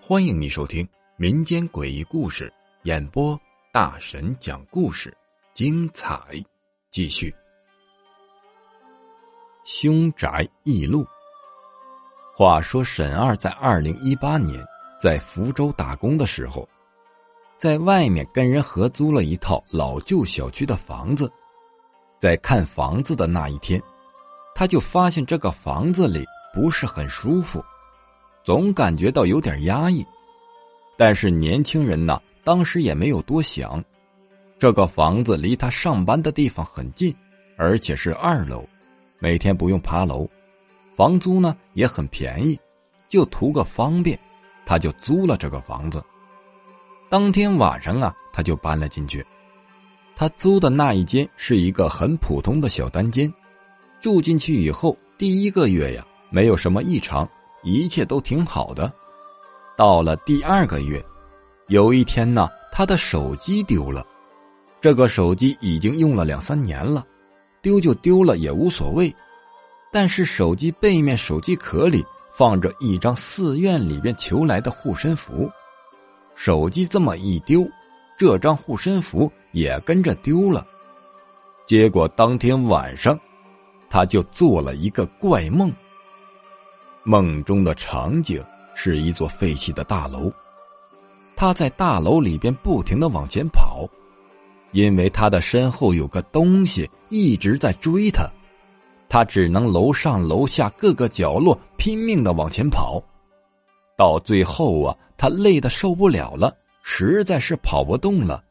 欢迎你收听民间诡异故事演播，大神讲故事，精彩继续。凶宅异录。话说沈二在二零一八年在福州打工的时候，在外面跟人合租了一套老旧小区的房子，在看房子的那一天，他就发现这个房子里不是很舒服。总感觉到有点压抑，但是年轻人呢，当时也没有多想。这个房子离他上班的地方很近，而且是二楼，每天不用爬楼，房租呢也很便宜，就图个方便，他就租了这个房子。当天晚上啊，他就搬了进去。他租的那一间是一个很普通的小单间，住进去以后，第一个月呀，没有什么异常。一切都挺好的，到了第二个月，有一天呢，他的手机丢了。这个手机已经用了两三年了，丢就丢了也无所谓。但是手机背面手机壳里放着一张寺院里边求来的护身符，手机这么一丢，这张护身符也跟着丢了。结果当天晚上，他就做了一个怪梦。梦中的场景是一座废弃的大楼，他在大楼里边不停的往前跑，因为他的身后有个东西一直在追他，他只能楼上楼下各个角落拼命的往前跑，到最后啊，他累得受不了了，实在是跑不动了，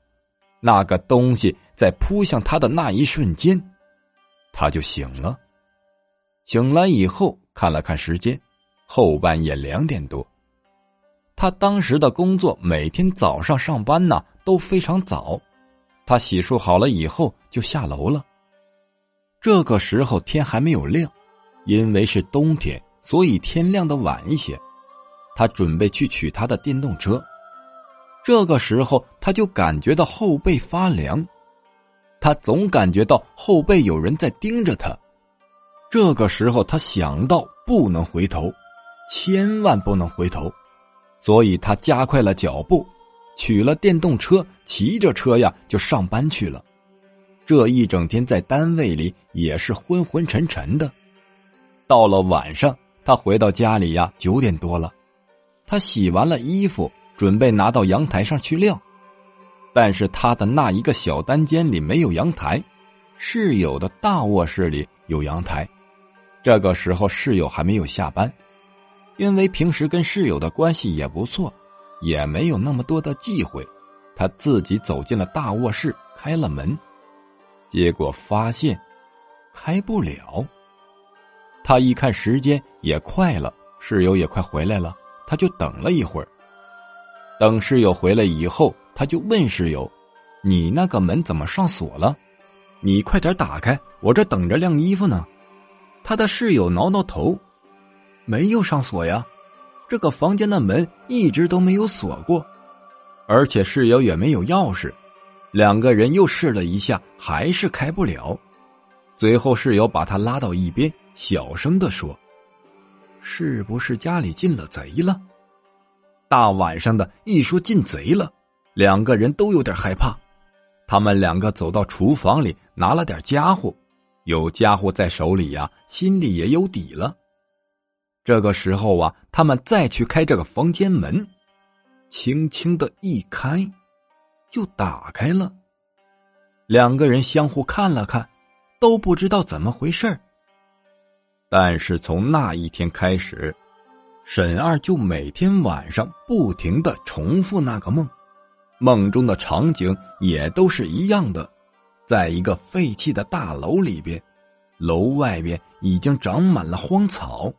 那个东西在扑向他的那一瞬间，他就醒了，醒来以后。看了看时间，后半夜两点多。他当时的工作每天早上上班呢都非常早，他洗漱好了以后就下楼了。这个时候天还没有亮，因为是冬天，所以天亮的晚一些。他准备去取他的电动车，这个时候他就感觉到后背发凉，他总感觉到后背有人在盯着他。这个时候，他想到不能回头，千万不能回头，所以他加快了脚步，取了电动车，骑着车呀就上班去了。这一整天在单位里也是昏昏沉沉的。到了晚上，他回到家里呀，九点多了，他洗完了衣服，准备拿到阳台上去晾，但是他的那一个小单间里没有阳台，室友的大卧室里有阳台。这个时候室友还没有下班，因为平时跟室友的关系也不错，也没有那么多的忌讳，他自己走进了大卧室，开了门，结果发现开不了。他一看时间也快了，室友也快回来了，他就等了一会儿。等室友回来以后，他就问室友：“你那个门怎么上锁了？你快点打开，我这等着晾衣服呢。”他的室友挠挠头，没有上锁呀，这个房间的门一直都没有锁过，而且室友也没有钥匙。两个人又试了一下，还是开不了。最后室友把他拉到一边，小声的说：“是不是家里进了贼了？大晚上的，一说进贼了，两个人都有点害怕。他们两个走到厨房里，拿了点家伙。”有家伙在手里呀，心里也有底了。这个时候啊，他们再去开这个房间门，轻轻的一开，就打开了。两个人相互看了看，都不知道怎么回事但是从那一天开始，沈二就每天晚上不停的重复那个梦，梦中的场景也都是一样的。在一个废弃的大楼里边，楼外边已经长满了荒草，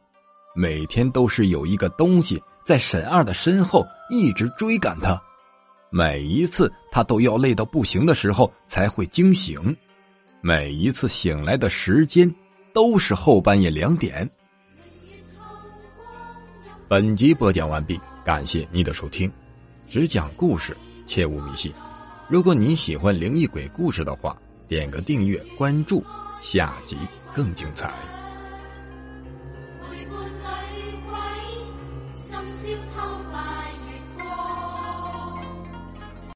每天都是有一个东西在沈二的身后一直追赶他，每一次他都要累到不行的时候才会惊醒，每一次醒来的时间都是后半夜两点。本集播讲完毕，感谢您的收听，只讲故事，切勿迷信。如果您喜欢灵异鬼故事的话，点个订阅关注，下集更精彩。